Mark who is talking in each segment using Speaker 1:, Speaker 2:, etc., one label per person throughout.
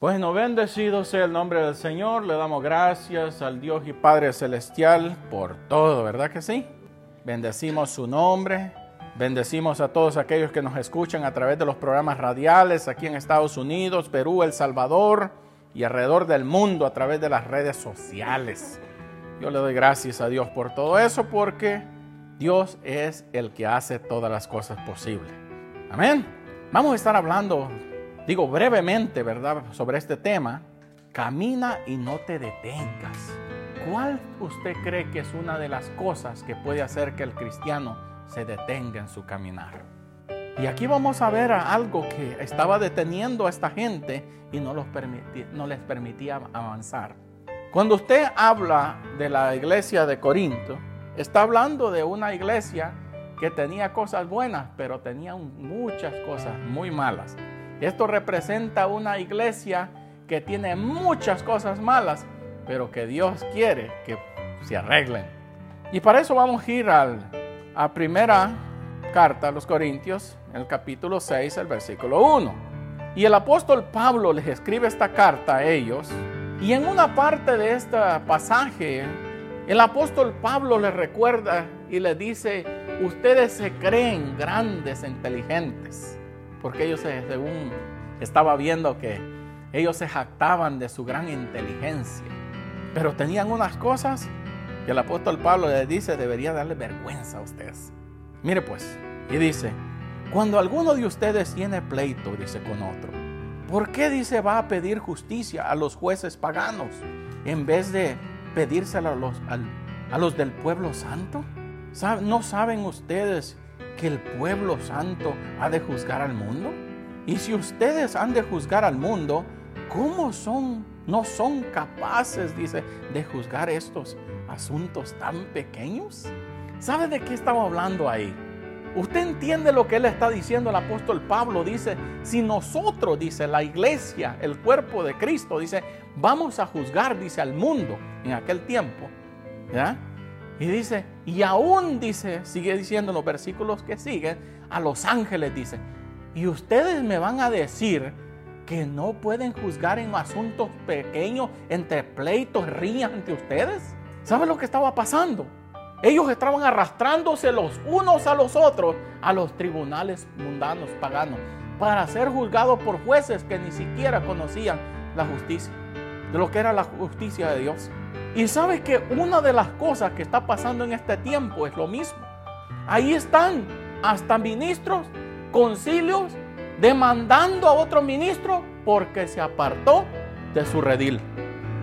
Speaker 1: Bueno, bendecido sea el nombre del Señor. Le damos gracias al Dios y Padre Celestial por todo, ¿verdad que sí? Bendecimos su nombre. Bendecimos a todos aquellos que nos escuchan a través de los programas radiales aquí en Estados Unidos, Perú, El Salvador y alrededor del mundo a través de las redes sociales. Yo le doy gracias a Dios por todo eso porque Dios es el que hace todas las cosas posibles. Amén. Vamos a estar hablando digo brevemente, ¿verdad?, sobre este tema, camina y no te detengas. ¿Cuál usted cree que es una de las cosas que puede hacer que el cristiano se detenga en su caminar? Y aquí vamos a ver algo que estaba deteniendo a esta gente y no, les permitía avanzar. Cuando usted habla de la iglesia de Corinto, está hablando de una iglesia que tenía cosas buenas, pero tenía muchas cosas muy malas. Esto representa una iglesia que tiene muchas cosas malas, pero que Dios quiere que se arreglen. Y para eso vamos a ir al, a primera carta a los Corintios, el capítulo 6, el versículo 1. Y el apóstol Pablo les escribe esta carta a ellos. Y en una parte de este pasaje, el apóstol Pablo les recuerda y les dice, ustedes se creen grandes e inteligentes porque ellos, según estaba viendo que ellos se jactaban de su gran inteligencia, pero tenían unas cosas que el apóstol Pablo les dice debería darle vergüenza a ustedes. Mire pues, y dice, cuando alguno de ustedes tiene pleito, dice con otro, ¿por qué dice va a pedir justicia a los jueces paganos en vez de pedírsela a los, a los del pueblo santo? ¿No saben ustedes que el pueblo santo ha de juzgar al mundo? Y si ustedes han de juzgar al mundo, ¿cómo son, no son capaces, dice, de juzgar estos asuntos tan pequeños? ¿Sabe de qué estamos hablando ahí? Usted entiende lo que él está diciendo el apóstol Pablo. Dice, si nosotros, dice la iglesia, el cuerpo de Cristo, dice, vamos a juzgar, dice, al mundo en aquel tiempo. ¿Ya? Y dice, y aún dice, sigue diciendo en los versículos que siguen, a los ángeles dice, y ustedes me van a decir que no pueden juzgar en asuntos pequeños, entre pleitos, rías entre ustedes. ¿Saben lo que estaba pasando? Ellos estaban arrastrándose los unos a los otros a los tribunales mundanos, paganos, para ser juzgados por jueces que ni siquiera conocían la justicia, de lo que era la justicia de Dios. Y sabe que una de las cosas que está pasando en este tiempo es lo mismo. Ahí están hasta ministros, concilios, demandando a otro ministro porque se apartó de su redil.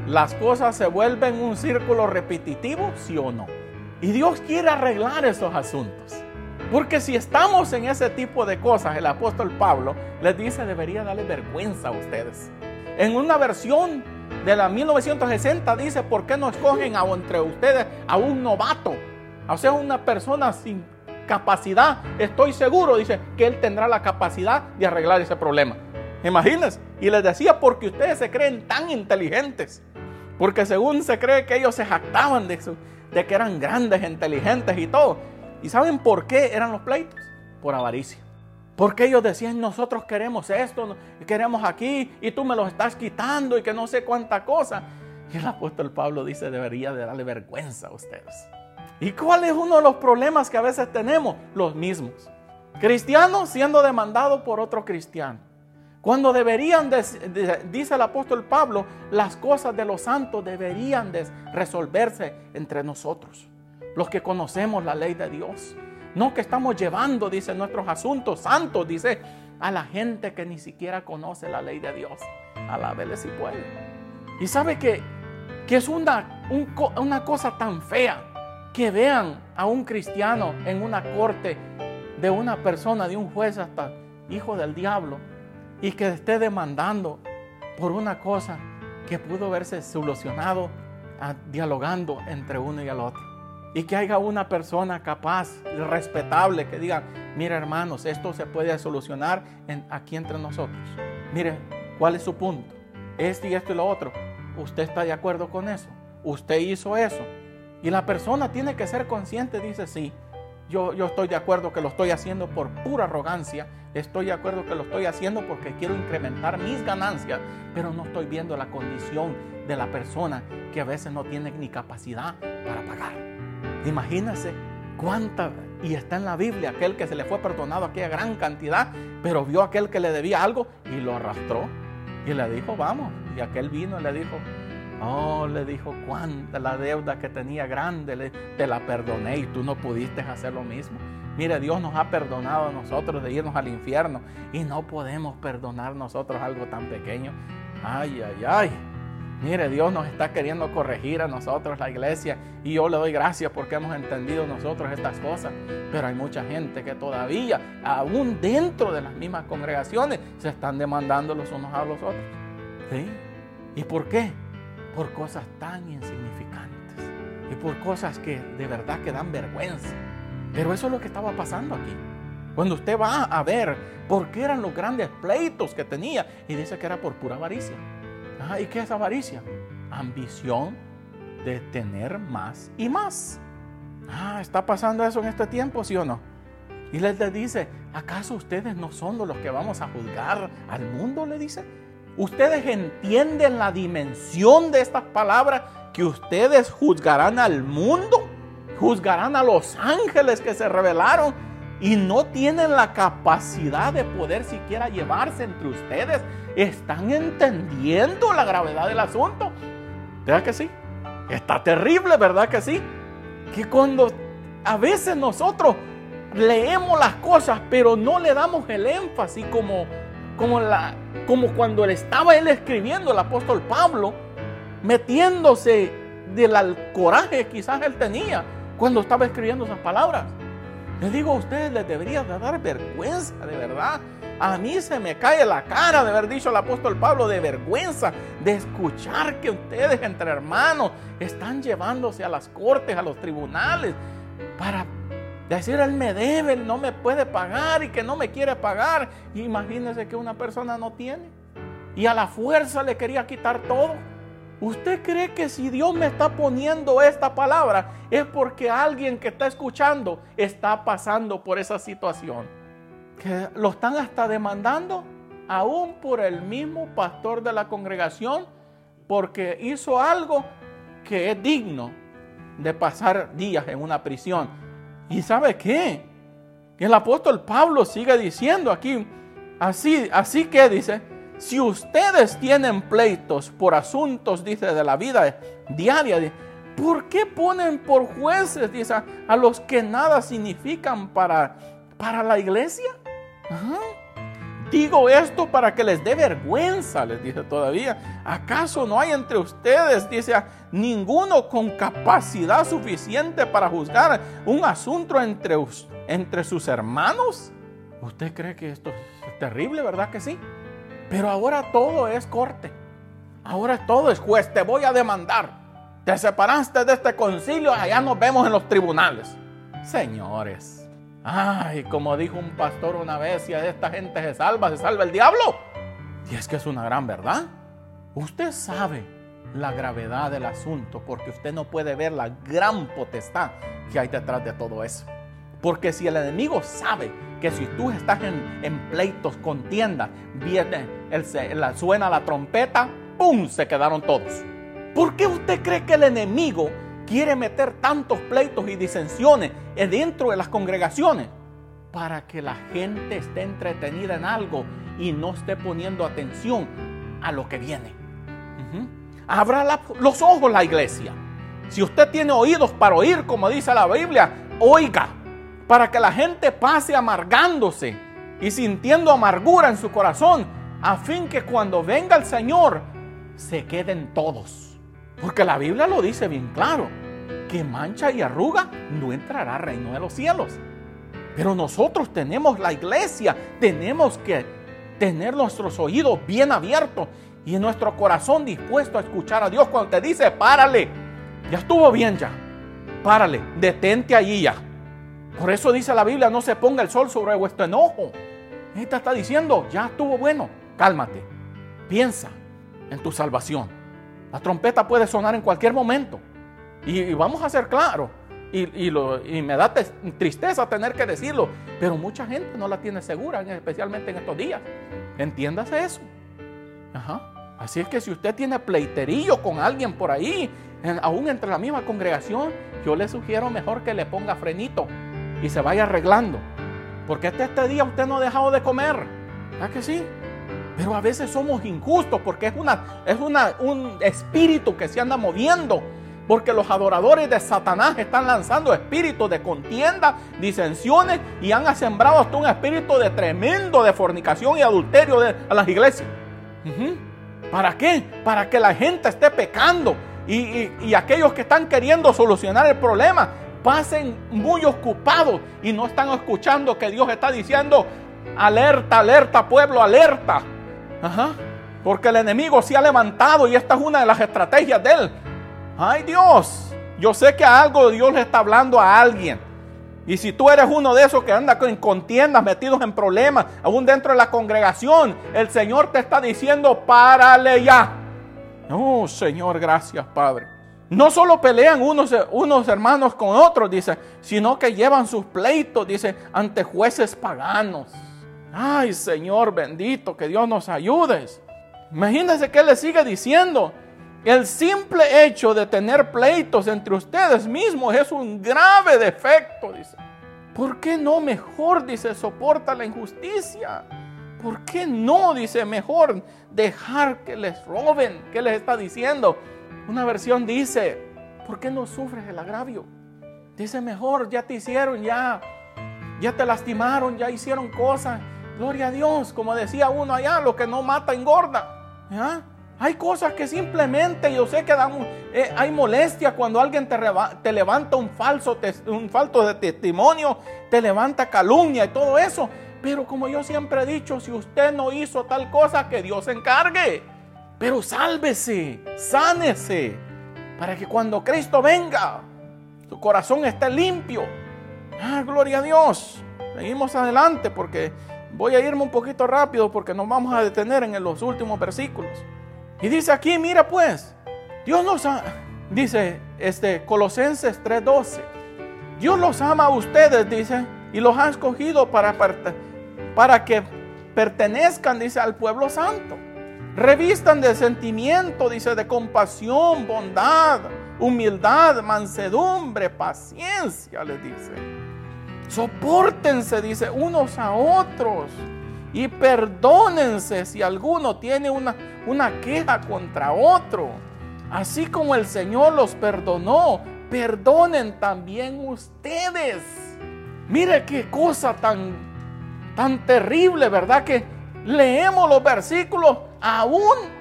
Speaker 1: Las cosas se vuelven un círculo repetitivo, sí o no. Y Dios quiere arreglar esos asuntos. Porque si estamos en ese tipo de cosas, el apóstol Pablo les dice, debería darle vergüenza a ustedes. En una versión de la 1960 dice, ¿por qué no escogen a, entre ustedes a un novato? O sea, una persona sin capacidad. Estoy seguro, dice, que él tendrá la capacidad de arreglar ese problema. Imagínense. Y les decía, porque ustedes se creen tan inteligentes. Porque según se cree que ellos se jactaban de, de que eran grandes, inteligentes y todo. ¿Y saben por qué eran los pleitos? Por avaricia. Porque ellos decían, nosotros queremos esto, queremos aquí, y tú me lo estás quitando y que no sé cuánta cosa. Y el apóstol Pablo dice, debería de darle vergüenza a ustedes. ¿Y cuál es uno de los problemas que a veces tenemos? Los mismos. Cristianos siendo demandados por otro cristiano. Cuando deberían, dice el apóstol Pablo, las cosas de los santos deberían de resolverse entre nosotros, los que conocemos la ley de Dios. No que estamos llevando, dice, nuestros asuntos santos, dice, a la gente que ni siquiera conoce la ley de Dios. Alábele si puede. Y sabe que, que es una, una cosa tan fea que vean a un cristiano en una corte de una persona, de un juez hasta hijo del diablo, y que esté demandando por una cosa que pudo haberse solucionado ah, dialogando entre uno y el otro y que haya una persona capaz, respetable, que diga, mire hermanos, esto se puede solucionar aquí entre nosotros. Mire, ¿cuál es su punto? Este y esto y lo otro. ¿Usted está de acuerdo con eso? ¿Usted hizo eso? Y la persona tiene que ser consciente, dice, sí, yo, yo estoy de acuerdo que lo estoy haciendo por pura arrogancia, estoy de acuerdo que lo estoy haciendo porque quiero incrementar mis ganancias, pero no estoy viendo la condición de la persona que a veces no tiene ni capacidad para pagar. Imagínense cuánta, y está en la Biblia, aquel que se le fue perdonado aquella gran cantidad, pero vio aquel que le debía algo y lo arrastró y le dijo, vamos, y aquel vino y le dijo, Oh, le dijo, cuánta la deuda que tenía grande, te la perdoné y tú no pudiste hacer lo mismo. Mire, Dios nos ha perdonado a nosotros de irnos al infierno y no podemos perdonar nosotros algo tan pequeño. Ay, ay, ay. Mire, Dios nos está queriendo corregir a nosotros, la iglesia, y yo le doy gracias porque hemos entendido nosotros estas cosas. Pero hay mucha gente que todavía, aún dentro de las mismas congregaciones, se están demandando los unos a los otros. ¿Sí? ¿Y por qué? por cosas tan insignificantes y por cosas que de verdad que dan vergüenza. Pero eso es lo que estaba pasando aquí. Cuando usted va a ver por qué eran los grandes pleitos que tenía y dice que era por pura avaricia. ¿Y qué es avaricia? Ambición de tener más y más. Ah, ¿está pasando eso en este tiempo, sí o no? Y les dice, ¿acaso ustedes no son los que vamos a juzgar al mundo? Le dice. ¿Ustedes entienden la dimensión de estas palabras? Que ustedes juzgarán al mundo, juzgarán a los ángeles que se revelaron y no tienen la capacidad de poder siquiera llevarse entre ustedes. ¿Están entendiendo la gravedad del asunto? ¿Verdad que sí? Está terrible, ¿verdad que sí? Que cuando a veces nosotros leemos las cosas, pero no le damos el énfasis como como, la, como cuando él estaba él escribiendo, el apóstol Pablo, metiéndose del coraje que quizás él tenía cuando estaba escribiendo esas palabras. Les digo a ustedes, les debería de dar vergüenza, de verdad. A mí se me cae la cara de haber dicho el apóstol Pablo de vergüenza de escuchar que ustedes entre hermanos están llevándose a las cortes, a los tribunales, para Decir, él me debe, él no me puede pagar y que no me quiere pagar. Imagínese que una persona no tiene. Y a la fuerza le quería quitar todo. ¿Usted cree que si Dios me está poniendo esta palabra es porque alguien que está escuchando está pasando por esa situación? Que lo están hasta demandando aún por el mismo pastor de la congregación porque hizo algo que es digno de pasar días en una prisión ¿Y sabe qué? El apóstol Pablo sigue diciendo aquí, así, así que dice, si ustedes tienen pleitos por asuntos, dice, de la vida diaria, ¿por qué ponen por jueces, dice, a los que nada significan para, para la iglesia? Digo esto para que les dé vergüenza, les dice todavía. ¿Acaso no hay entre ustedes, dice, ninguno con capacidad suficiente para juzgar un asunto entre, entre sus hermanos? ¿Usted cree que esto es terrible, verdad que sí? Pero ahora todo es corte. Ahora todo es juez. Te voy a demandar. Te separaste de este concilio, allá nos vemos en los tribunales. Señores, Ay, como dijo un pastor una vez, si a esta gente se salva, se salva el diablo. Y es que es una gran verdad. Usted sabe la gravedad del asunto porque usted no puede ver la gran potestad que hay detrás de todo eso. Porque si el enemigo sabe que si tú estás en, pleitos, contienda, viene, el, suena la trompeta, ¡pum! Se quedaron todos. ¿Por qué usted cree que el enemigo quiere meter tantos pleitos y disensiones dentro de las congregaciones para que la gente esté entretenida en algo y no esté poniendo atención a lo que viene. Abra los ojos la iglesia. Si usted tiene oídos para oír, como dice la Biblia, oiga, para que la gente pase amargándose y sintiendo amargura en su corazón, a fin que cuando venga el Señor se queden todos. Porque la Biblia lo dice bien claro, que mancha y arruga no entrará al reino de los cielos. Pero nosotros tenemos la iglesia, tenemos que tener nuestros oídos bien abiertos y nuestro corazón dispuesto a escuchar a Dios cuando te dice, párale, ya estuvo bien ya, párale, detente allí ya. Por eso dice la Biblia, no se ponga el sol sobre vuestro enojo. Esta está diciendo, ya estuvo bueno, cálmate, piensa en tu salvación. La trompeta puede sonar en cualquier momento. Y, vamos a ser claros, Y, me da tristeza tener que decirlo, pero mucha gente no la tiene segura, especialmente en estos días. Entiéndase eso. Ajá. Así es que si usted tiene pleiterillo con alguien por ahí, aún entre la misma congregación, yo le sugiero mejor que le ponga frenito y se vaya arreglando. Porque este, este día usted no ha dejado de comer. ¿Verdad que sí? Pero a veces somos injustos porque es, una, es una, un espíritu que se anda moviendo. Porque los adoradores de Satanás están lanzando espíritus de contienda, disensiones y han sembrado hasta un espíritu de tremendo de fornicación y adulterio a las iglesias. ¿Para qué? Para que la gente esté pecando y, y aquellos que están queriendo solucionar el problema pasen muy ocupados y no están escuchando que Dios está diciendo, alerta, alerta, pueblo, alerta. Ajá. Porque el enemigo se ha levantado y esta es una de las estrategias de él. Ay Dios, yo sé que algo Dios le está hablando a alguien. Y si tú eres uno de esos que anda en contiendas, metidos en problemas, aún dentro de la congregación, el Señor te está diciendo, párale ya. Oh Señor, gracias Padre. No solo pelean unos, unos hermanos con otros, dice, sino que llevan sus pleitos, dice, ante jueces paganos. Ay, Señor bendito, que Dios nos ayude. Imagínense que le sigue diciendo. El simple hecho de tener pleitos entre ustedes mismos es un grave defecto, dice. ¿Por qué no mejor, dice, soporta la injusticia? ¿Por qué no, dice, mejor dejar que les roben? ¿Qué les está diciendo? Una versión dice, ¿por qué no sufres el agravio? Dice, mejor, ya te hicieron, ya, ya te lastimaron, ya hicieron cosas Gloria a Dios, como decía uno allá, lo que no mata engorda. Hay cosas que simplemente yo sé que eh, hay molestia cuando alguien te, te levanta un falso, un de testimonio, te levanta calumnia y todo eso. Pero como yo siempre he dicho, si usted no hizo tal cosa, que Dios se encargue. Pero sálvese, sánese, para que cuando Cristo venga, su corazón esté limpio. Ah, gloria a Dios. Seguimos adelante porque Voy a irme un poquito rápido porque nos vamos a detener en los últimos versículos. Y dice aquí, mira pues, Dios nos ha, dice este Colosenses 3:12. Dios los ama a ustedes, dice, y los ha escogido para, para que pertenezcan, dice, al pueblo santo. Revistan de sentimiento, dice, de compasión, bondad, humildad, mansedumbre, paciencia, les dice Sopórtense, dice, unos a otros. Y perdónense si alguno tiene una, una queja contra otro. Así como el Señor los perdonó, perdonen también ustedes. Mire qué cosa tan, tan terrible, ¿verdad? Que leemos los versículos aún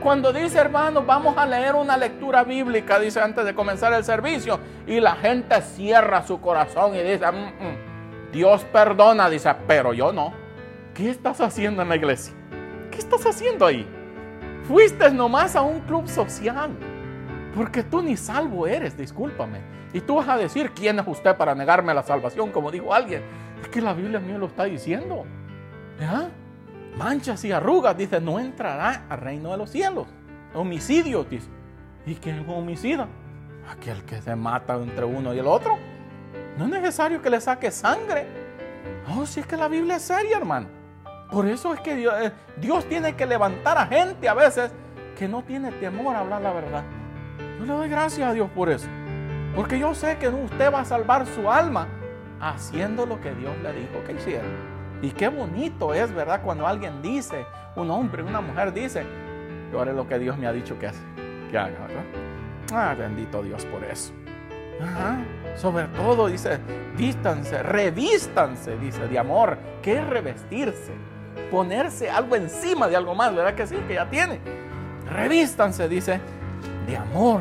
Speaker 1: cuando dice, hermano, vamos a leer una lectura bíblica, dice antes de comenzar el servicio, y la gente cierra su corazón y dice, mm, mm, Dios perdona, dice, pero yo no. ¿Qué estás haciendo en la iglesia? ¿Qué estás haciendo ahí? Fuiste nomás a un club social, porque tú ni salvo eres, discúlpame. Y tú vas a decir, ¿quién es usted para negarme la salvación? Como dijo alguien. Es que la Biblia mí lo está diciendo. ¿Ya? Manchas y arrugas, dice, no entrará al reino de los cielos. Homicidio, dice. ¿Y quién es un homicida? Aquel que se mata entre uno y el otro. No es necesario que le saque sangre. Oh, si es que la Biblia es seria, hermano. Por eso es que Dios, eh, Dios, tiene que levantar a gente a veces que no tiene temor a hablar la verdad. Yo le doy gracias a Dios por eso. Porque yo sé que usted va a salvar su alma haciendo lo que Dios le dijo que hiciera. Y qué bonito es, ¿verdad? Cuando alguien dice, un hombre, una mujer dice, yo haré lo que Dios me ha dicho que, hace, que haga, ¿verdad? Ah, bendito Dios por eso. Sobre todo dice, vístanse, revístanse, dice, de amor. ¿Qué es revestirse? Ponerse algo encima de algo más, ¿verdad que sí? Que ya tiene. Revístanse, dice, de amor,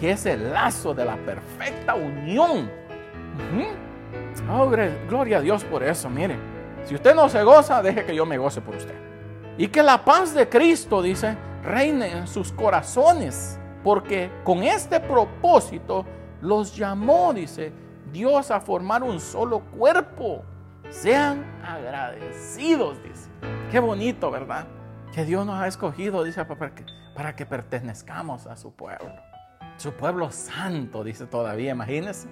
Speaker 1: que es el lazo de la perfecta unión. Oh, gloria a Dios por eso, miren. Si usted no se goza, deje que yo me goce por usted. Y que la paz de Cristo, dice, reine en sus corazones, porque con este propósito los llamó, dice, Dios a formar un solo cuerpo. Sean agradecidos, dice. Qué bonito, ¿verdad? Que Dios nos ha escogido, dice, para que, para que pertenezcamos a su pueblo. Su pueblo santo, dice todavía, imagínense.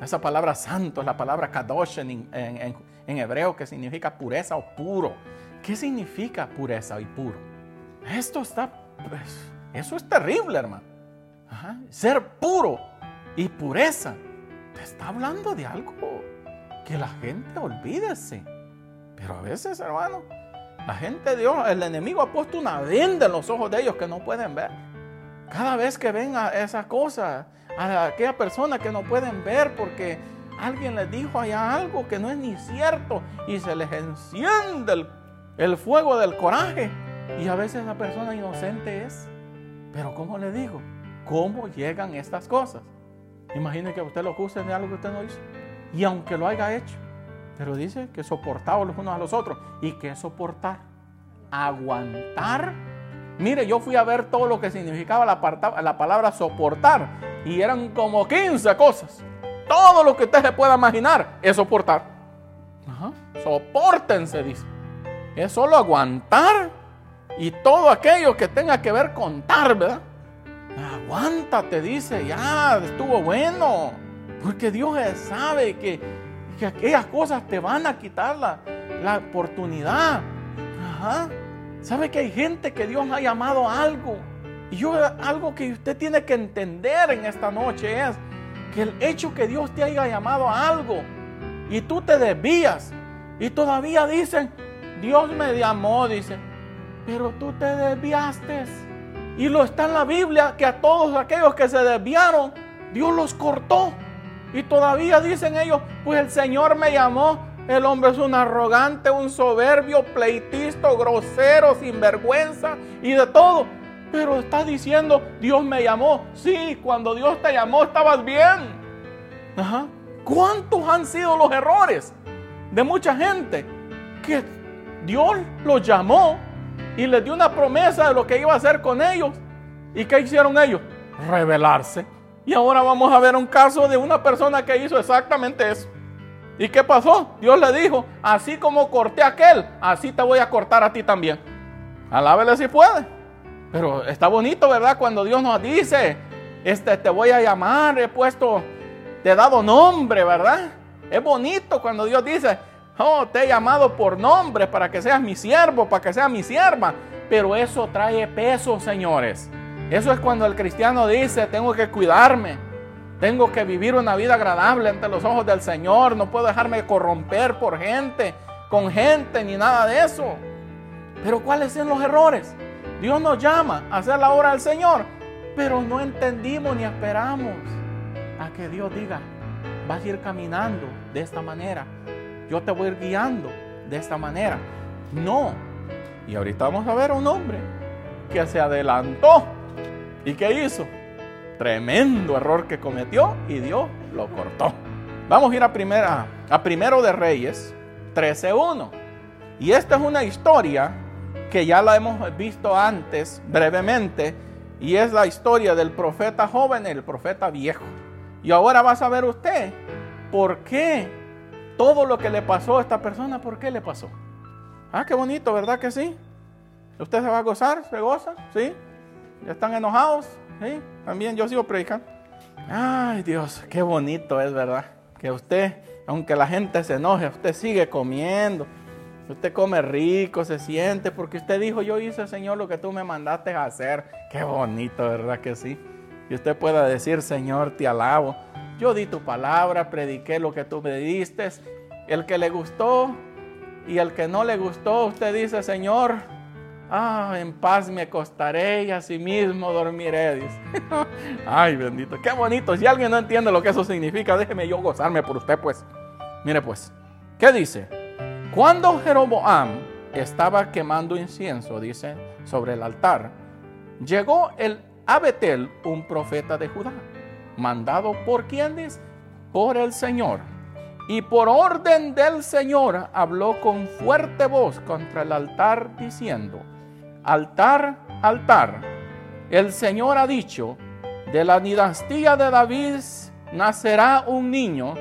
Speaker 1: Esa palabra santo es la palabra kadosh en, en hebreo que significa pureza o puro. ¿Qué significa pureza y puro? Esto está, pues, eso es terrible, hermano. Ser puro y pureza. Te está hablando de algo que la gente olvídese. Pero a veces, hermano, la gente de Dios, el enemigo ha puesto una venda en los ojos de ellos que no pueden ver. Cada vez que ven a esa cosa, a aquella persona que no pueden ver porque alguien les dijo allá algo que no es ni cierto y se les enciende el, el fuego del coraje. Y a veces la persona inocente es. Pero ¿cómo le digo? ¿Cómo llegan estas cosas? Imagine que usted lo acuse de algo que usted no hizo. Y aunque lo haya hecho, pero dice que soportaba los unos a los otros. ¿Y qué soportar? Aguantar. Mire, yo fui a ver todo lo que significaba la, la palabra soportar. Y eran como 15 cosas. Todo lo que usted se pueda imaginar es soportar. Ajá. Sopórtense, dice. Es solo aguantar y todo aquello que tenga que ver con dar, ¿verdad? Aguántate, dice, ya, estuvo bueno. Porque Dios sabe que, que aquellas cosas te van a quitar la, la oportunidad. Ajá. Sabe que hay gente que Dios ha llamado a algo. Y yo algo que usted tiene que entender en esta noche es que el hecho que Dios te haya llamado a algo y tú te desvías y todavía dicen, Dios me llamó, dice, pero tú te desviaste. Y lo está en la Biblia que a todos aquellos que se desviaron, Dios los cortó. Y todavía dicen ellos, pues el Señor me llamó. El hombre es un arrogante, un soberbio, pleitista, grosero, sinvergüenza y de todo. Pero está diciendo, Dios me llamó. Sí, cuando Dios te llamó estabas bien. Ajá. ¿Cuántos han sido los errores de mucha gente que Dios los llamó y les dio una promesa de lo que iba a hacer con ellos. ¿Y qué hicieron ellos? Rebelarse. Y ahora vamos a ver un caso de una persona que hizo exactamente eso. ¿Y qué pasó? Dios le dijo, así como corté a aquel, así te voy a cortar a ti también. Alábele si puede. Pero está bonito, ¿verdad? Cuando Dios nos dice, este, te voy a llamar, he puesto, te he dado nombre, ¿verdad? Es bonito cuando Dios dice, Oh, te he llamado por nombre para que seas mi siervo, para que seas mi sierva. Pero eso trae peso, señores. Eso es cuando el cristiano dice, tengo que cuidarme. Tengo que vivir una vida agradable ante los ojos del Señor. No puedo dejarme corromper por gente, con gente, ni nada de eso. Pero ¿cuáles son los errores? Dios nos llama a hacer la obra del Señor, pero no entendimos ni esperamos a que Dios diga, vas a ir caminando de esta manera yo te voy a ir guiando de esta manera. No. Y ahorita vamos a ver a un hombre que se adelantó. ¿Y qué hizo? Tremendo error que cometió y Dios lo cortó. Vamos a ir a, primera, a primero de Reyes 13.1. Y esta es una historia que ya la hemos visto antes brevemente. Y es la historia del profeta joven y el profeta viejo. Y ahora va a saber usted por qué todo lo que le pasó a esta persona, ¿por qué le pasó? Ah, qué bonito, ¿verdad que sí? ¿Usted se va a gozar? ¿Se goza? ¿Sí? ¿Ya están enojados? ¿Sí? También yo sigo predicando. Ay, Dios, qué bonito es, ¿verdad? Que usted, aunque la gente se enoje, usted sigue comiendo. Usted come rico, se siente, porque usted dijo, yo hice, Señor, lo que tú me mandaste a hacer. Qué bonito, ¿verdad que sí? Y usted pueda decir, Señor, te alabo. Yo di tu palabra, prediqué lo que tú me diste. El que le gustó y el que no le gustó, usted dice, Señor, ah, en paz me acostaré y así mismo dormiré. Dice. Ay, bendito, qué bonito. Si alguien no entiende lo que eso significa, déjeme yo gozarme por usted, pues. Mire, pues, ¿qué dice? Cuando Jeroboam estaba quemando incienso, dice, sobre el altar, llegó el a un profeta de Judá mandado por quienes? Por el Señor. Y por orden del Señor habló con fuerte voz contra el altar diciendo, altar, altar, el Señor ha dicho, de la dinastía de David nacerá un niño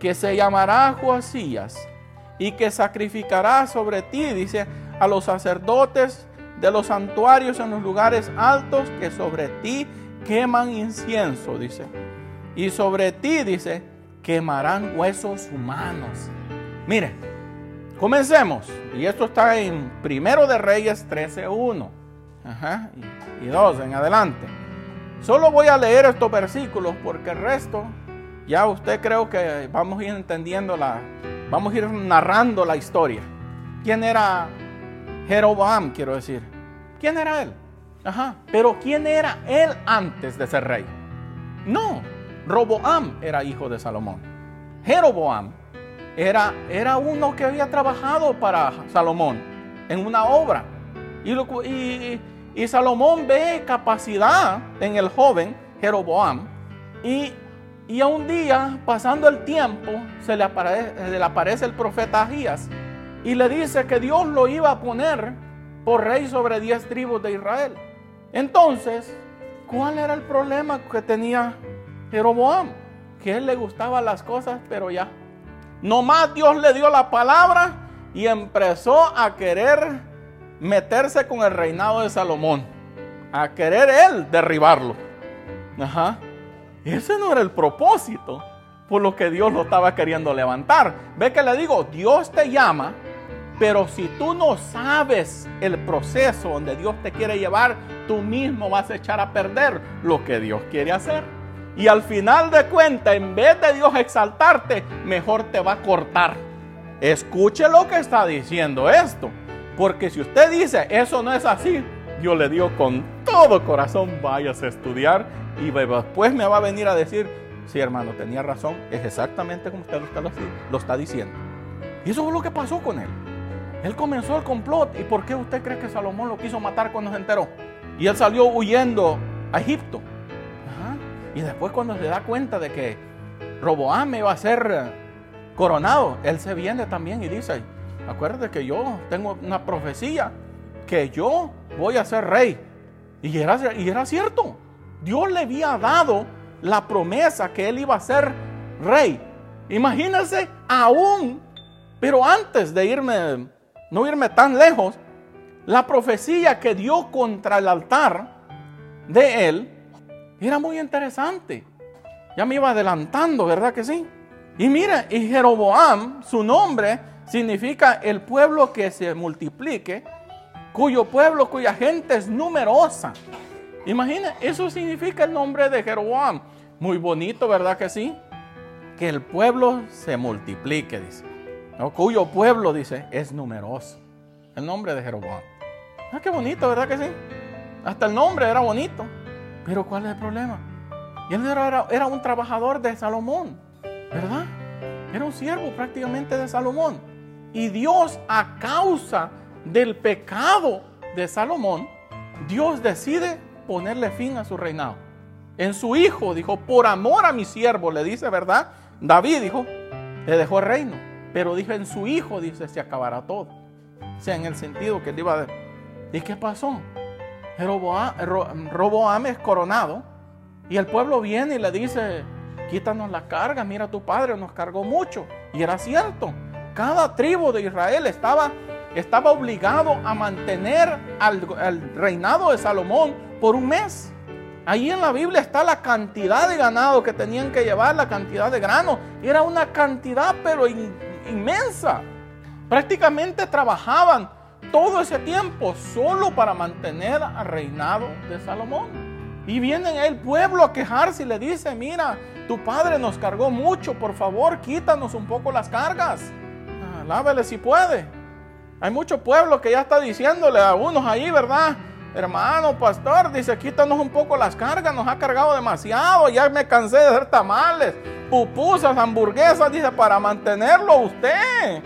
Speaker 1: que se llamará Joasías y que sacrificará sobre ti, dice, a los sacerdotes de los santuarios en los lugares altos que sobre ti queman incienso, dice. Y sobre ti, dice, quemarán huesos humanos. Mire, comencemos. Y esto está en Primero de Reyes 13.1. Ajá. Y 2 en adelante. Solo voy a leer estos versículos porque el resto ya usted creo que vamos a ir entendiendo la, vamos a ir narrando la historia. ¿Quién era Jeroboam, quiero decir? ¿Quién era él? Ajá. Pero ¿quién era él antes de ser rey? No, Roboam era hijo de Salomón. Jeroboam era, era uno que había trabajado para Salomón en una obra. Y, y, y Salomón ve capacidad en el joven Jeroboam. Y, y a un día, pasando el tiempo, se le, aparece, el profeta Agías y le dice que Dios lo iba a poner por rey sobre diez tribus de Israel. Entonces, ¿cuál era el problema que tenía Jeroboam? Que él le gustaban las cosas, pero ya. Nomás Dios le dio la palabra y empezó a querer meterse con el reinado de Salomón. A querer él derribarlo. Ajá. Ese no era el propósito por lo que Dios lo estaba queriendo levantar. Ve que le digo, Dios te llama, pero si tú no sabes el proceso donde Dios te quiere llevar, tú mismo vas a echar a perder lo que Dios quiere hacer. Y al final de cuentas, en vez de Dios exaltarte, mejor te va a cortar. Escuche lo que está diciendo esto. Porque si usted dice, eso no es así, yo le digo con todo corazón, vayas a estudiar y después me va a venir a decir, sí hermano, tenía razón, es exactamente como usted lo está diciendo. Y eso fue lo que pasó con él. Él comenzó el complot. ¿Y por qué usted cree que Salomón lo quiso matar cuando se enteró? Y él salió huyendo a Egipto. Y después cuando se da cuenta de que Roboam iba a ser eh, coronado, él se viene también y dice, acuérdate que yo tengo una profecía, que yo voy a ser rey. Y era, y era cierto. Dios le había dado la promesa que él iba a ser rey. Imagínense aún, pero antes de irme, no irme tan lejos, la profecía que dio contra el altar de él era muy interesante. Ya me iba adelantando, ¿verdad que sí? Y mira, y Jeroboam, su nombre significa el pueblo que se multiplique, cuyo pueblo, cuya gente es numerosa. Imagina, eso significa el nombre de Jeroboam. Muy bonito, ¿verdad que sí? Que el pueblo se multiplique, dice. Cuyo pueblo, dice, es numeroso. El nombre de Jeroboam. Ah, qué bonito, ¿verdad que sí? Hasta el nombre era bonito. Pero ¿cuál es el problema? Él era un trabajador de Salomón, ¿verdad? Era un siervo prácticamente de Salomón. Y Dios, a causa del pecado de Salomón, Dios decide ponerle fin a su reinado. En su hijo dijo, por amor a mi siervo, le dice, ¿verdad? David dijo, le dejó el reino. Pero dijo, en su hijo, dice, se acabará todo. O sea, en el sentido que él iba a... ¿Y qué pasó? Roboam, es coronado y el pueblo viene y le dice, quítanos la carga, mira tu padre nos cargó mucho. Y era cierto, cada tribu de Israel estaba, estaba obligado a mantener al, reinado de Salomón por un mes. Ahí en la Biblia está la cantidad de ganado que tenían que llevar, la cantidad de grano. Era una cantidad pero inmensa. Prácticamente trabajaban todo ese tiempo solo para mantener al reinado de Salomón. Y viene el pueblo a quejarse y le dice, mira, tu padre nos cargó mucho, por favor, quítanos un poco las cargas. Lávele si puede. Hay mucho pueblo que ya está diciéndole a unos ahí, ¿verdad? Hermano, pastor, dice, quítanos un poco las cargas, nos ha cargado demasiado, ya me cansé de hacer tamales, pupusas, hamburguesas, dice, para mantenerlo usted.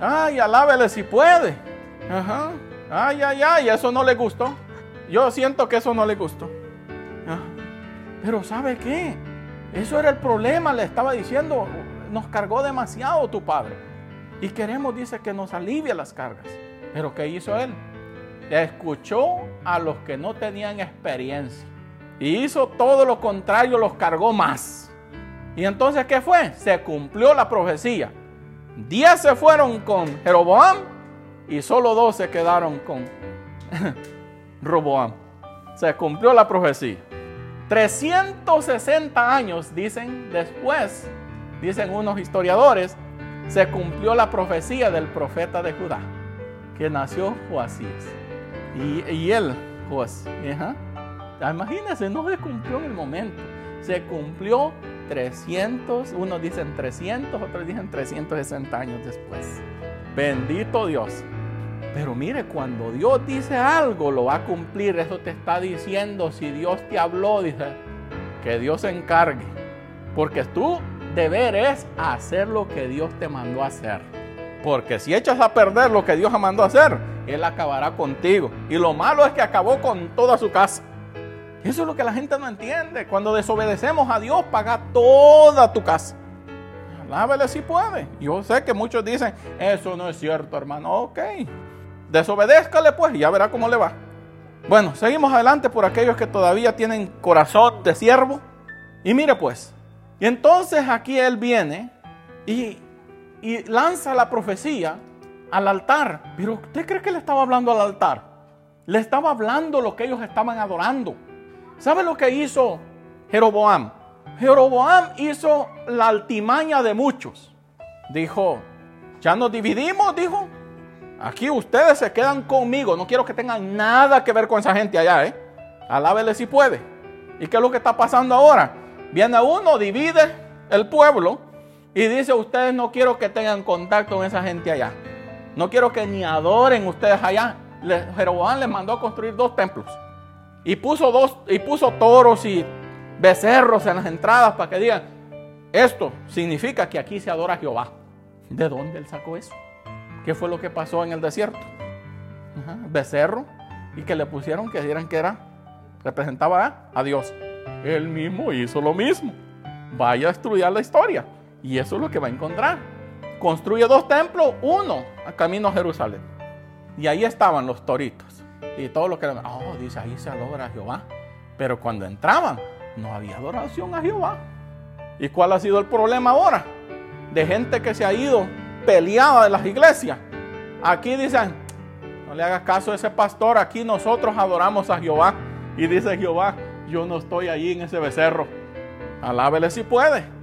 Speaker 1: Ay, alábele si puede. Ajá. Ay, ay, ay, eso no le gustó. Yo siento que eso no le gustó. Pero ¿sabe qué? Eso era el problema, le estaba diciendo, nos cargó demasiado tu padre. Y queremos, dice, que nos alivie las cargas. Pero ¿qué hizo él? Escuchó a los que no tenían experiencia. Y hizo todo lo contrario, los cargó más. Y entonces, ¿qué fue? Se cumplió la profecía. Diez se fueron con Jeroboam y solo dos se quedaron con Roboam. Se cumplió la profecía. 360 años, dicen después, dicen unos historiadores, se cumplió la profecía del profeta de Judá, que nació Joasías. Y, él, Joasías, imagínense, no se cumplió en el momento, se cumplió 300, unos dicen 300, otros dicen 360 años después. Bendito Dios. Pero mire, cuando Dios dice algo, lo va a cumplir. Eso te está diciendo, si Dios te habló, dice, que Dios se encargue. Porque tu deber es hacer lo que Dios te mandó a hacer. Porque si echas a perder lo que Dios te mandó a hacer, Él acabará contigo. Y lo malo es que acabó con toda su casa. Eso es lo que la gente no entiende. Cuando desobedecemos a Dios, paga toda tu casa. Alábele si puede. Yo sé que muchos dicen, eso no es cierto, hermano. Ok. Desobedézcale pues y ya verá cómo le va. Bueno, seguimos adelante por aquellos que todavía tienen corazón de siervo. Y mire pues. Y entonces aquí él viene y, y lanza la profecía al altar. Pero ¿usted cree que le estaba hablando al altar? Le estaba hablando lo que ellos estaban adorando. ¿Sabe lo que hizo Jeroboam? Jeroboam hizo la altimaña de muchos. Dijo, ya nos dividimos, dijo. Aquí ustedes se quedan conmigo. No quiero que tengan nada que ver con esa gente allá, ¿eh? Alábele si puede. ¿Y qué es lo que está pasando ahora? Viene uno, divide el pueblo y dice, ustedes no quiero que tengan contacto con esa gente allá. No quiero que ni adoren ustedes allá. Jeroboam les mandó a construir dos templos. Y puso, dos, y puso toros y becerros en las entradas para que digan, esto significa que aquí se adora a Jehová. ¿De dónde él sacó eso? ¿Qué fue lo que pasó en el desierto? becerro y que le pusieron que dieran que era, representaba a Dios. Él mismo hizo lo mismo. Vaya a estudiar la historia. Y eso es lo que va a encontrar. Construye dos templos, uno a camino a Jerusalén. Y ahí estaban los toritos y todo lo que oh, dice, ahí se adora a Jehová. Pero cuando entraban, no había adoración a Jehová. ¿Y cuál ha sido el problema ahora? De gente que se ha ido peleada de las iglesias. Aquí dicen, no le hagas caso a ese pastor, aquí nosotros adoramos a Jehová. Y dice Jehová, yo no estoy ahí en ese becerro. Alábele si puede.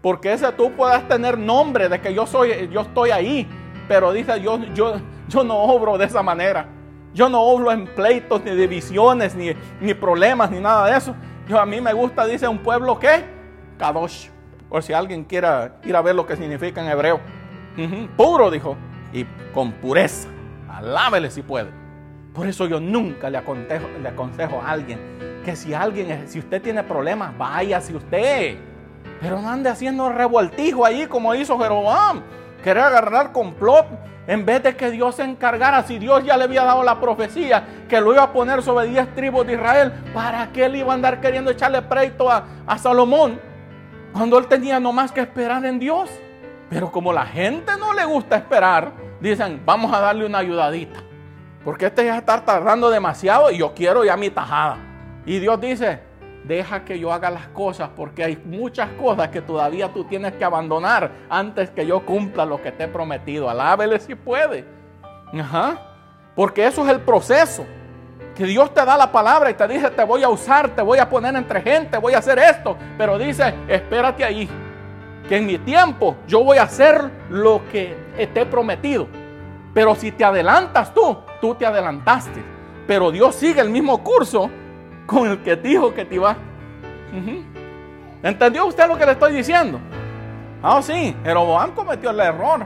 Speaker 1: Porque ese tú puedas tener nombre de que yo soy, yo estoy ahí. Pero dice, yo, yo, yo no obro de esa manera. Yo no obro en pleitos, ni divisiones, ni, ni problemas, ni nada de eso. Yo a mí me gusta, dice un pueblo que, Kadosh. Por si alguien quiera ir a ver lo que significa en hebreo. Puro, dijo. Y con pureza. Alábele si puede. Por eso yo nunca le aconsejo, le aconsejo a alguien que si alguien, si usted tiene problemas, váyase usted. Pero no ande haciendo revoltijo ahí como hizo Jeroboam. Querer agarrar complot en vez de que Dios se encargara, si Dios ya le había dado la profecía que lo iba a poner sobre 10 tribus de Israel, ¿para qué él iba a andar queriendo echarle pleito a, a Salomón? Cuando él tenía nomás que esperar en Dios. Pero como la gente no le gusta esperar, dicen, vamos a darle una ayudadita. Porque este ya está tardando demasiado y yo quiero ya mi tajada. Y Dios dice, deja que yo haga las cosas porque hay muchas cosas que todavía tú tienes que abandonar antes que yo cumpla lo que te he prometido. Alábele si puede. Ajá. Porque eso es el proceso. Que Dios te da la palabra y te dice, te voy a usar, te voy a poner entre gente, voy a hacer esto. Pero dice, espérate ahí. Que en mi tiempo yo voy a hacer lo que te he prometido. Pero si te adelantas tú, tú te adelantaste. Pero Dios sigue el mismo curso con el que dijo que te iba. ¿Entendió usted lo que le estoy diciendo? Ah, sí, Jeroboam cometió el error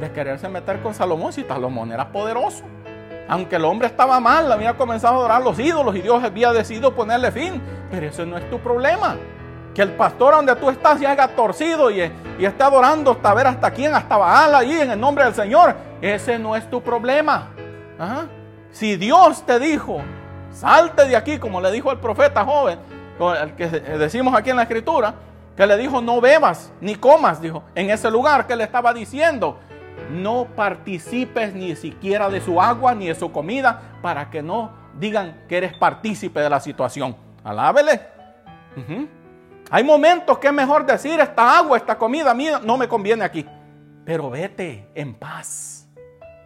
Speaker 1: de quererse meter con Salomón si Salomón era poderoso. Aunque el hombre estaba mal, había comenzado a adorar los ídolos y Dios había decidido ponerle fin. Pero eso no es tu problema. Que el pastor donde tú estás ya haya torcido y, y esté adorando hasta ver hasta quién, hasta Baal ahí en el nombre del Señor. Ese no es tu problema. Si Dios te dijo, Salte de aquí, como le dijo el profeta joven, el que decimos aquí en la escritura, que le dijo, no bebas ni comas, dijo, en ese lugar que le estaba diciendo, no participes ni siquiera de su agua ni de su comida para que no digan que eres partícipe de la situación. Alábele. Hay momentos que es mejor decir, esta agua, esta comida mía no me conviene aquí. Pero vete en paz.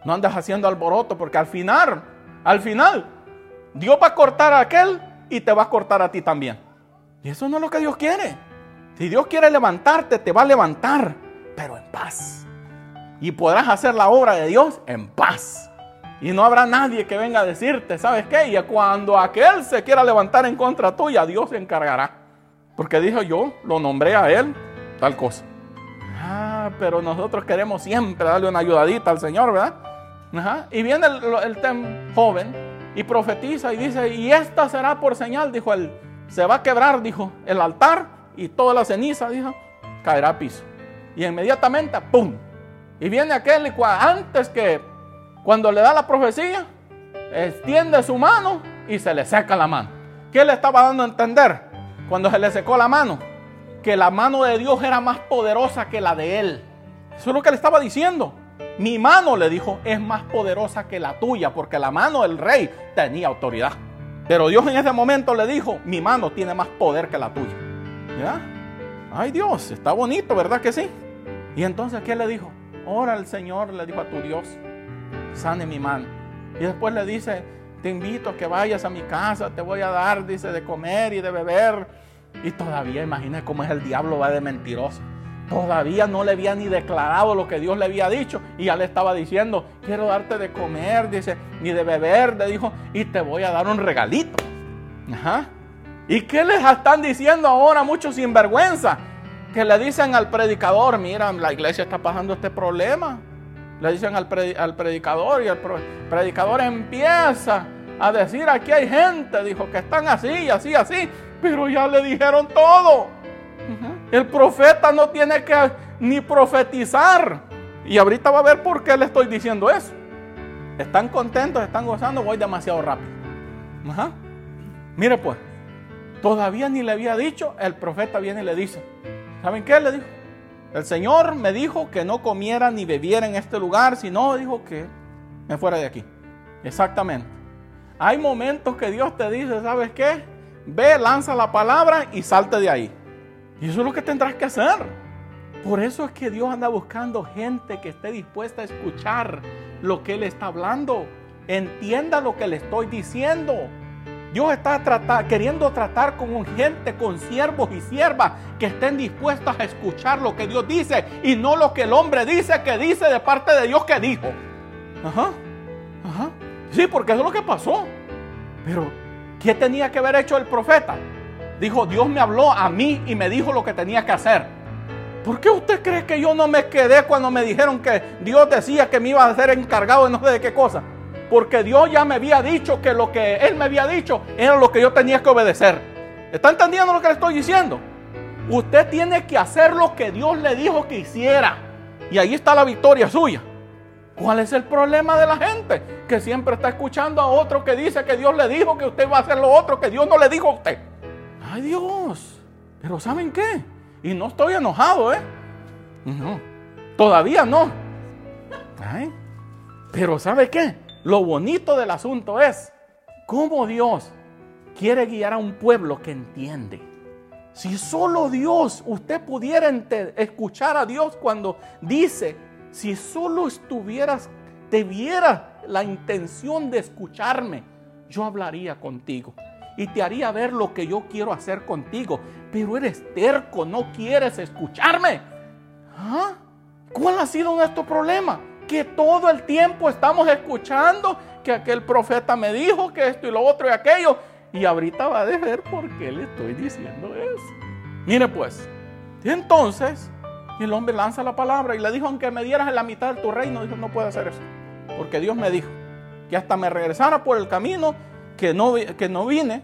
Speaker 1: No andas haciendo alboroto porque al final, al final, Dios va a cortar a aquel y te va a cortar a ti también. Y eso no es lo que Dios quiere. Si Dios quiere levantarte, te va a levantar, pero en paz. Y podrás hacer la obra de Dios en paz. Y no habrá nadie que venga a decirte, ¿sabes qué? Y cuando aquel se quiera levantar en contra tuya, Dios se encargará. Porque dijo yo, lo nombré a él, tal cosa. Ah, pero nosotros queremos siempre darle una ayudadita al Señor, ¿verdad? Ajá. Y viene el, el joven y profetiza y dice, y esta será por señal, dijo él, se va a quebrar, dijo, el altar y toda la ceniza, dijo, caerá a piso. Y inmediatamente, ¡pum! Y viene aquel y antes que cuando le da la profecía, extiende su mano y se le seca la mano. ¿Qué le estaba dando a entender cuando se le secó la mano? Que la mano de Dios era más poderosa que la de él. Eso es lo que le estaba diciendo. Mi mano, le dijo, es más poderosa que la tuya, porque la mano del rey tenía autoridad. Pero Dios en ese momento le dijo, mi mano tiene más poder que la tuya. ¿Ya? Ay Dios, está bonito, ¿verdad que sí? Y entonces, ¿qué le dijo? Ora al Señor, le dijo a tu Dios, sane mi mano. Y después le dice, te invito a que vayas a mi casa, te voy a dar, dice, de comer y de beber. Y todavía, imagina cómo es el diablo, va de mentiroso. Todavía no le había ni declarado lo que Dios le había dicho. Y ya le estaba diciendo, quiero darte de comer, dice, ni de beber, le dijo, y te voy a dar un regalito. Ajá. ¿Y qué les están diciendo ahora muchos sinvergüenza? Que le dicen al predicador, mira, la iglesia está pasando este problema. Le dicen al, predicador y el predicador empieza a decir, aquí hay gente, dijo, que están así, así, así, pero ya le dijeron todo. El profeta no tiene que ni profetizar. Y ahorita va a ver por qué le estoy diciendo eso. Están contentos, están gozando, voy demasiado rápido. Mire pues, todavía ni le había dicho, el profeta viene y le dice, ¿saben qué le dijo? El Señor me dijo que no comiera ni bebiera en este lugar, sino dijo que me fuera de aquí. Exactamente. Hay momentos que Dios te dice, ¿sabes qué? Ve, lanza la palabra y salte de ahí. Y eso es lo que tendrás que hacer. Por eso es que Dios anda buscando gente que esté dispuesta a escuchar lo que Él está hablando. Entienda lo que le estoy diciendo. Dios está queriendo tratar con gente, con siervos y siervas que estén dispuestos a escuchar lo que Dios dice y no lo que el hombre dice que dice de parte de Dios que dijo. Ajá, ajá. Sí, porque eso es lo que pasó. Pero, ¿qué tenía que haber hecho el profeta? Dijo, Dios me habló a mí y me dijo lo que tenía que hacer. ¿Por qué usted cree que yo no me quedé cuando me dijeron que Dios decía que me iba a ser encargado de no sé de qué cosa? Porque Dios ya me había dicho que lo que Él me había dicho era lo que yo tenía que obedecer. ¿Está entendiendo lo que le estoy diciendo? Usted tiene que hacer lo que Dios le dijo que hiciera. Y ahí está la victoria suya. ¿Cuál es el problema de la gente? Que siempre está escuchando a otro que dice que Dios le dijo que usted va a hacer lo otro que Dios no le dijo a usted. Ay Dios. Pero ¿saben qué? Y no estoy enojado, ¿eh? No. Todavía no. Ay. Pero ¿sabe qué? Lo bonito del asunto es cómo Dios quiere guiar a un pueblo que entiende. Si solo Dios, usted pudiera escuchar a Dios cuando dice, si solo estuvieras, te viera la intención de escucharme, yo hablaría contigo y te haría ver lo que yo quiero hacer contigo. Pero eres terco, no quieres escucharme. ¿Ah? ¿Cuál ha sido nuestro problema? que todo el tiempo estamos escuchando que aquel profeta me dijo que esto y lo otro y aquello. Y ahorita va a ver por qué le estoy diciendo eso. Mire pues, entonces el hombre lanza la palabra y le dijo, aunque me dieras en la mitad de tu reino, dijo, no puedo hacer eso. Porque Dios me dijo que hasta me regresara por el camino que no, que no vine.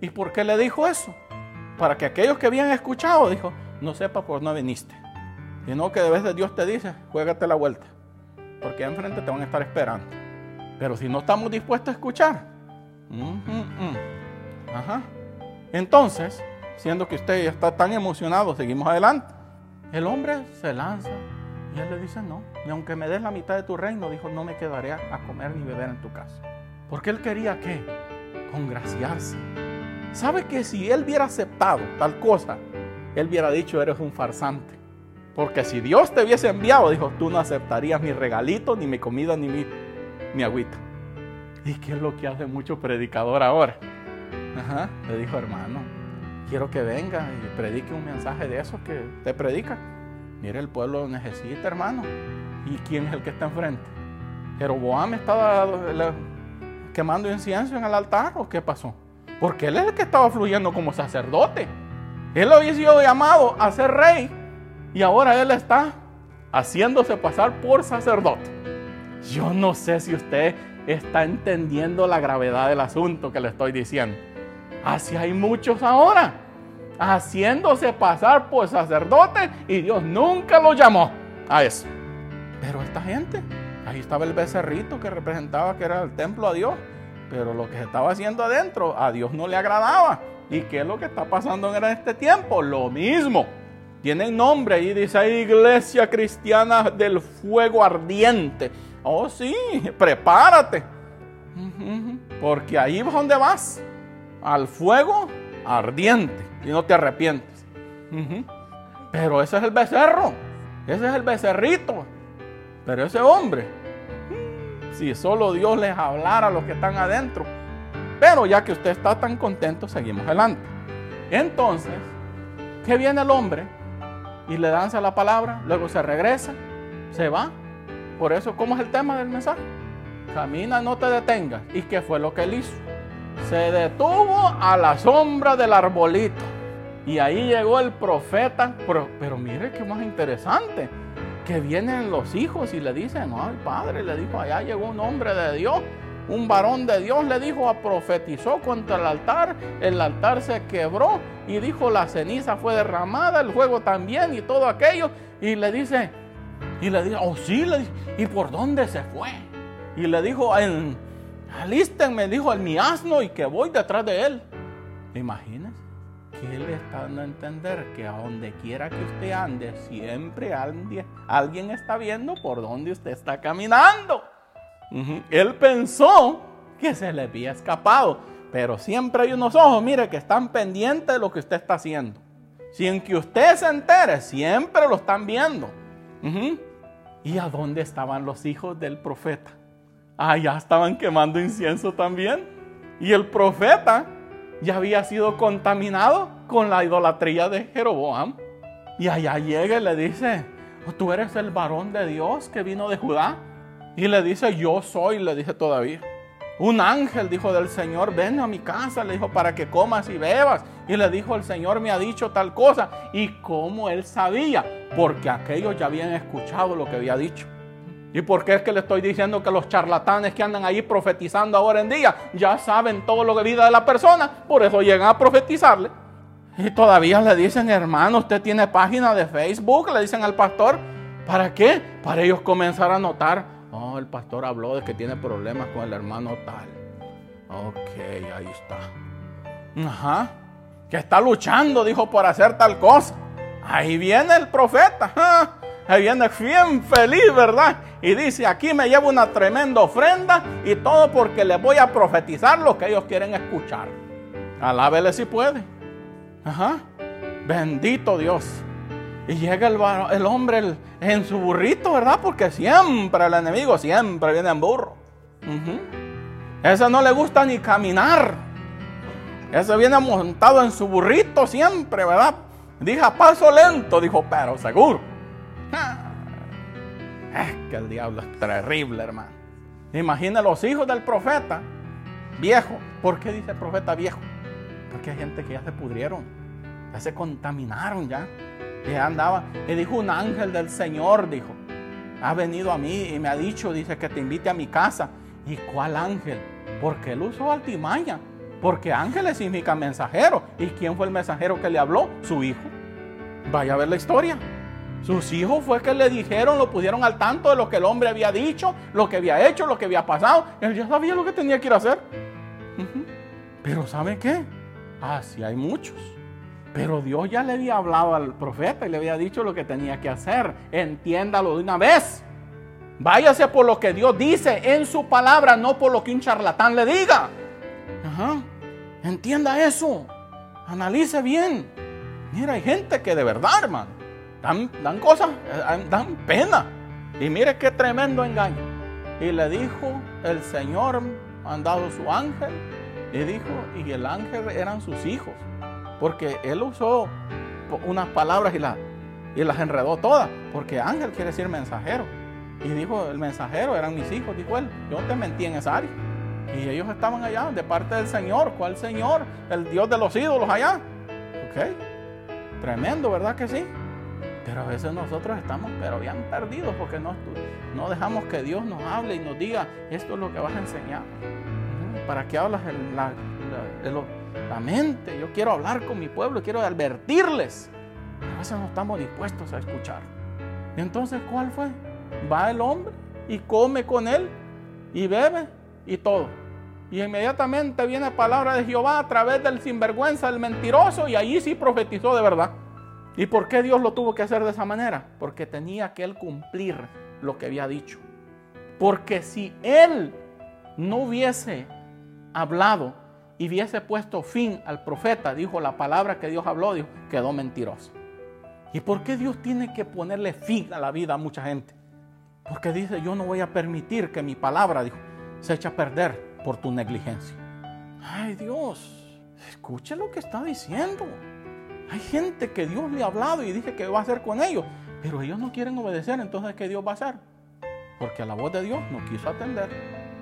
Speaker 1: ¿Y por qué le dijo eso? Para que aquellos que habían escuchado, dijo, no sepa por no viniste. Sino que de de Dios te dice, juégate la vuelta porque enfrente te van a estar esperando. Pero si no estamos dispuestos a escuchar, entonces, siendo que usted ya está tan emocionado, seguimos adelante. El hombre se lanza y él le dice, no, y aunque me des la mitad de tu reino, dijo, no me quedaré a comer ni beber en tu casa. Porque él quería que congraciarse. ¿Sabe que si él hubiera aceptado tal cosa, él hubiera dicho, eres un farsante? Porque si Dios te hubiese enviado, dijo, tú no aceptarías mi regalito, ni mi comida, ni mi, mi agüita. ¿Y qué es lo que hace mucho predicador ahora? Ajá, le dijo, hermano, quiero que venga y predique un mensaje de eso que te predica. Mire, el pueblo necesita, hermano. ¿Y quién es el que está enfrente? ¿Jeroboam estaba quemando incienso en el altar o qué pasó? Porque él es el que estaba fluyendo como sacerdote. Él había sido llamado a ser rey y ahora él está haciéndose pasar por sacerdote. Yo no sé si usted está entendiendo la gravedad del asunto que le estoy diciendo. Así hay muchos ahora, haciéndose pasar por sacerdote y Dios nunca lo llamó a eso. Pero esta gente, ahí estaba el becerrito que representaba que era el templo a Dios, pero lo que se estaba haciendo adentro a Dios no le agradaba. ¿Y qué es lo que está pasando en este tiempo? Lo mismo. Tienen nombre y dice Iglesia Cristiana del Fuego Ardiente. Oh, sí, prepárate. Porque ahí es donde vas. Al fuego ardiente. Y no te arrepientes. Pero ese es el becerro. Ese es el becerrito. Pero ese hombre. Si solo Dios les hablara a los que están adentro. Pero ya que usted está tan contento, seguimos adelante. Entonces, ¿qué viene el hombre? Y le danza la palabra, luego se regresa, se va por eso, ¿cómo es el tema del mensaje? Camina, no te detengas. ¿Y qué fue lo que él hizo? Se detuvo a la sombra del arbolito. Y ahí llegó el profeta. Pero, pero mire qué más interesante. Que vienen los hijos y le dicen, ay padre, le dijo, allá llegó un hombre de Dios. Un varón de Dios le dijo, profetizó contra el altar, el altar se quebró y dijo, la ceniza fue derramada, el fuego también y todo aquello. Y le dice, y le dijo, oh sí, le ¿y por dónde se fue? Y le dijo, alístenme, dijo, el mi asno y que voy detrás de él. Imagínense que él está dando a entender que a donde quiera que usted ande, siempre alguien, alguien está viendo por dónde usted está caminando. Él pensó que se le había escapado, pero siempre hay unos ojos, mire, que están pendientes de lo que usted está haciendo. Sin que usted se entere, siempre lo están viendo. ¿Y a dónde estaban los hijos del profeta? Ah, ya estaban quemando incienso también. Y el profeta ya había sido contaminado con la idolatría de Jeroboam. Y allá llega y le dice, tú eres el varón de Dios que vino de Judá. Y le dice, yo soy, le dice todavía. Un ángel dijo del Señor, ven a mi casa, le dijo, para que comas y bebas. Y le dijo, el Señor me ha dicho tal cosa. Y como él sabía, porque aquellos ya habían escuchado lo que había dicho. ¿Y por qué es que le estoy diciendo que los charlatanes que andan ahí profetizando ahora en día ya saben todo lo que vida de la persona? Por eso llegan a profetizarle. Y todavía le dicen, hermano, usted tiene página de Facebook, le dicen al pastor. ¿Para qué? Para ellos comenzar a notar Oh, el pastor habló de que tiene problemas con el hermano tal. Ok, ahí está. Ajá. Que está luchando, dijo, por hacer tal cosa. Ahí viene el profeta. Ahí viene bien feliz, ¿verdad? Y dice, aquí me llevo una tremenda ofrenda y todo porque les voy a profetizar lo que ellos quieren escuchar. Alábele si puede. Ajá. Bendito Dios. Y llega el, hombre en su burrito, ¿verdad? Porque siempre el enemigo siempre viene en burro. Ese no le gusta ni caminar. Ese viene montado en su burrito siempre, ¿verdad? Dije a paso lento, dijo, pero seguro. Es que el diablo es terrible, hermano. Imagina los hijos del profeta, viejo. ¿Por qué dice profeta viejo? Porque hay gente que ya se pudrieron, ya se contaminaron ya. Y andaba. Y dijo un ángel del Señor, dijo, ha venido a mí y me ha dicho, dice, que te invite a mi casa. ¿Y cuál ángel? Porque él usó altimaña. Porque ángeles significa mensajero. ¿Y quién fue el mensajero que le habló? Su hijo. Vaya a ver la historia. Sus hijos fue que le dijeron, lo pusieron al tanto de lo que el hombre había dicho, lo que había hecho, lo que había pasado. Él ya sabía lo que tenía que ir a hacer. Pero ¿sabe qué? Así hay muchos. Pero Dios ya le había hablado al profeta y le había dicho lo que tenía que hacer. Entiéndalo de una vez. Váyase por lo que Dios dice en su palabra, no por lo que un charlatán le diga. Ajá. Entienda eso. Analice bien. Mira, hay gente que de verdad, hermano, dan, dan cosas, eh, dan pena. Y mire qué tremendo engaño. Y le dijo, el Señor ha dado su ángel Y dijo, y el ángel eran sus hijos, porque él usó unas palabras y, la, y las enredó todas, porque ángel quiere decir mensajero. Y dijo, el mensajero eran mis hijos, dijo él, yo te mentí en esa área. Y ellos estaban allá, de parte del Señor. ¿Cuál Señor? El Dios de los ídolos allá. ¿Ok? Tremendo, ¿verdad que sí? Pero a veces nosotros estamos pero bien perdidos porque no, no dejamos que Dios nos hable y nos diga, esto es lo que vas a enseñar. ¿Para qué hablas en la, la, mente? Yo quiero hablar con mi pueblo, quiero advertirles. a veces no estamos dispuestos a escuchar. Entonces, ¿cuál fue? Va el hombre y come con él y bebe y todo. Y inmediatamente viene palabra de Jehová a través del sinvergüenza, del mentiroso, y allí sí profetizó de verdad. ¿Y por qué Dios lo tuvo que hacer de esa manera? Porque tenía que él cumplir lo que había dicho. Porque si él no hubiese hablado y hubiese puesto fin al profeta, dijo la palabra que Dios habló, dijo, quedó mentiroso. ¿Y por qué Dios tiene que ponerle fin a la vida a mucha gente? Porque dice, yo no voy a permitir que mi palabra, dijo, se eche a perder por tu negligencia. Ay Dios, escuche lo que está diciendo. Hay gente que Dios le ha hablado y dice que va a hacer con ellos, pero ellos no quieren obedecer, entonces ¿qué Dios va a hacer? Porque a la voz de Dios no quiso atender.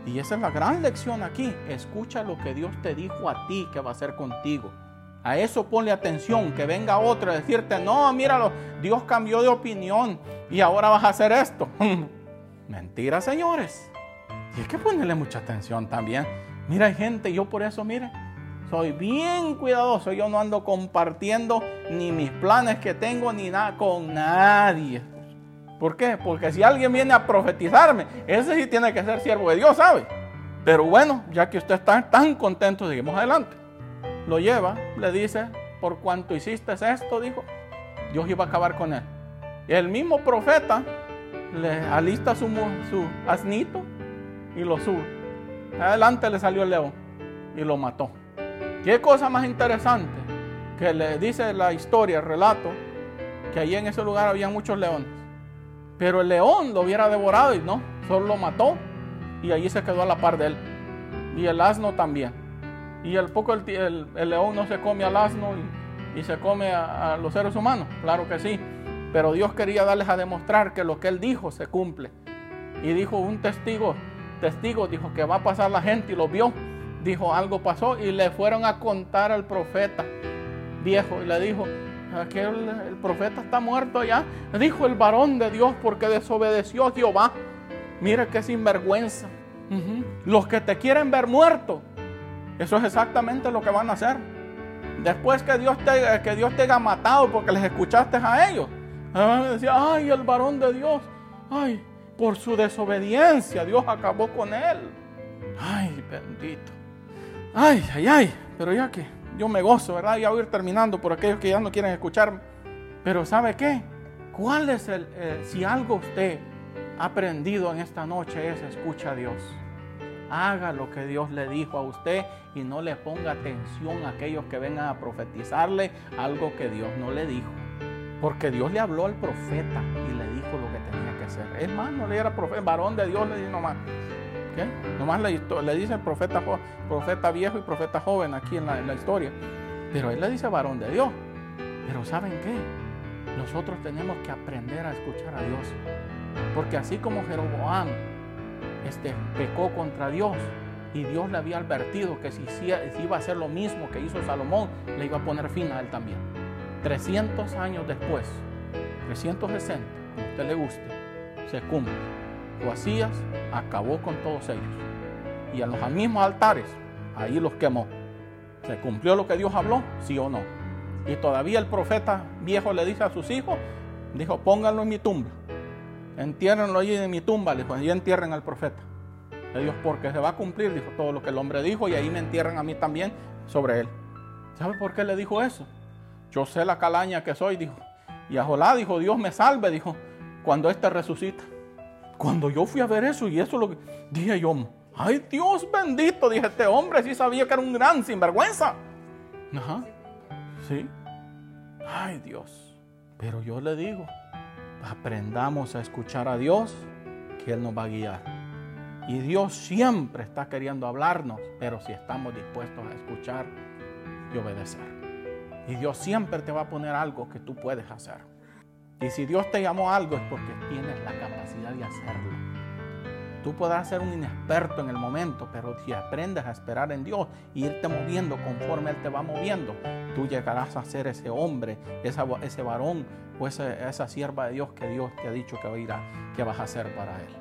Speaker 1: Y esa es la gran lección aquí. Escucha lo que Dios te dijo a ti que va a hacer contigo. A eso ponle atención, que venga otro a decirte, no, míralo, Dios cambió de opinión y ahora vas a hacer esto. Mentira, señores. Y hay que ponerle mucha atención también. Mira, hay gente, yo por eso, mire, soy bien cuidadoso. Yo no ando compartiendo ni mis planes que tengo ni nada con nadie. ¿Por qué? Porque si alguien viene a profetizarme, ese sí tiene que ser siervo de Dios, ¿sabe? Pero bueno, ya que usted está tan contento, seguimos adelante. Lo lleva, le dice, por cuanto hiciste esto, dijo, Dios iba a acabar con él. El mismo profeta le alista su asnito y lo sube. Adelante le salió el león y lo mató. Qué cosa más interesante que le dice la historia, el relato, que allí en ese lugar había muchos leones. Pero el león lo hubiera devorado y no, solo lo mató y allí se quedó a la par de él. Y el asno también. Y el poco el, león no se come al asno y, se come a, los seres humanos, claro que sí. Pero Dios quería darles a demostrar que lo que él dijo se cumple. Y dijo un testigo, testigo dijo que va a pasar la gente y lo vio dijo, algo pasó y le fueron a contar al profeta viejo y le dijo, aquel el profeta está muerto ya. Dijo el varón de Dios porque desobedeció a Jehová. Mira qué sinvergüenza. Los que te quieren ver muerto, eso es exactamente lo que van a hacer. Después que Dios te, que Dios te haya matado porque les escuchaste a ellos. Decía, ay, el varón de Dios, ay, por su desobediencia Dios acabó con él. Ay, bendito. Ay, ay, ay, pero ya que yo me gozo, ¿verdad? Ya voy a ir terminando por aquellos que ya no quieren escuchar. Pero ¿sabe qué? ¿Cuál es el, eh, si algo usted ha aprendido en esta noche es escucha a Dios? Haga lo que Dios le dijo a usted y no le ponga atención a aquellos que vengan a profetizarle algo que Dios no le dijo. Porque Dios le habló al profeta y le dijo lo que tenía que hacer. Es más, no le era profeta, varón de Dios, le dijo nomás Nomás le, le dice profeta, profeta viejo y profeta joven aquí en la, historia. Pero él le dice varón de Dios. Pero ¿saben qué? Nosotros tenemos que aprender a escuchar a Dios. Porque así como Jeroboam este, pecó contra Dios y Dios le había advertido que si, si, iba a hacer lo mismo que hizo Salomón, le iba a poner fin a él también. 300 años después, 360, como usted le guste, se cumple Joacías acabó con todos ellos. Y en los mismos altares, ahí los quemó. ¿Se cumplió lo que Dios habló? Sí o no. Y todavía el profeta viejo le dice a sus hijos, dijo, pónganlo en mi tumba. Entiérrenlo allí en mi tumba, le dijo, y entierren al profeta. Le dijo, porque se va a cumplir, dijo, todo lo que el hombre dijo, y ahí me entierran a mí también sobre él. ¿Sabe por qué le dijo eso? Yo sé la calaña que soy, dijo. Y a Jolá dijo, Dios me salve, dijo, cuando éste resucita. Cuando yo fui a ver eso y eso lo que dije yo, ay Dios bendito, dije, este hombre sí sabía que era un gran sinvergüenza. Ajá, sí. Ay Dios. Pero yo le digo, aprendamos a escuchar a Dios, que Él nos va a guiar. Y Dios siempre está queriendo hablarnos, pero si estamos dispuestos a escuchar y obedecer. Y Dios siempre te va a poner algo que tú puedes hacer. Y si Dios te llamó a algo es porque tienes la capacidad de hacerlo. Tú podrás ser un inexperto en el momento, pero si aprendes a esperar en Dios y irte moviendo conforme Él te va moviendo, tú llegarás a ser ese hombre, ese varón o esa, sierva de Dios que Dios te ha dicho que, va que vas a hacer para Él.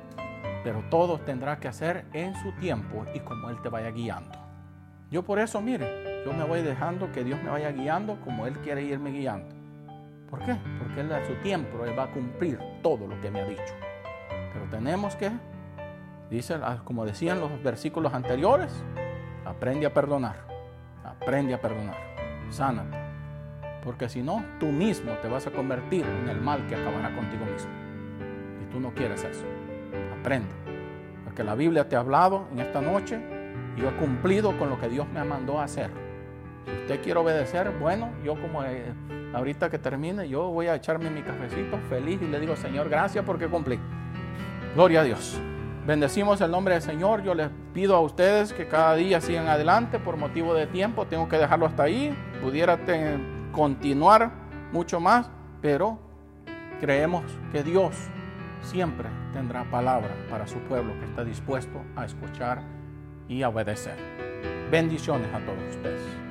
Speaker 1: Pero todo tendrás que hacer en su tiempo y como Él te vaya guiando. Yo por eso, mire, yo me voy dejando que Dios me vaya guiando como Él quiere irme guiando. ¿Por qué? Porque Él a su tiempo Él va a cumplir todo lo que me ha dicho. Pero tenemos que, dice, como decían los versículos anteriores, aprende a perdonar. Aprende a perdonar. Sánate. Porque si no, tú mismo te vas a convertir en el mal que acabará contigo mismo. Y tú no quieres eso. Aprende. Porque la Biblia te ha hablado en esta noche y yo he cumplido con lo que Dios me mandó a hacer. Si usted quiere obedecer, bueno, yo como eh, ahorita que termine, yo voy a echarme mi cafecito feliz y le digo, Señor, gracias porque cumplí. Gloria a Dios. Bendecimos el nombre del Señor. Yo les pido a ustedes que cada día sigan adelante por motivo de tiempo. Tengo que dejarlo hasta ahí. Pudiera continuar mucho más, pero creemos que Dios siempre tendrá palabra para su pueblo que está dispuesto a escuchar y obedecer. Bendiciones a todos ustedes.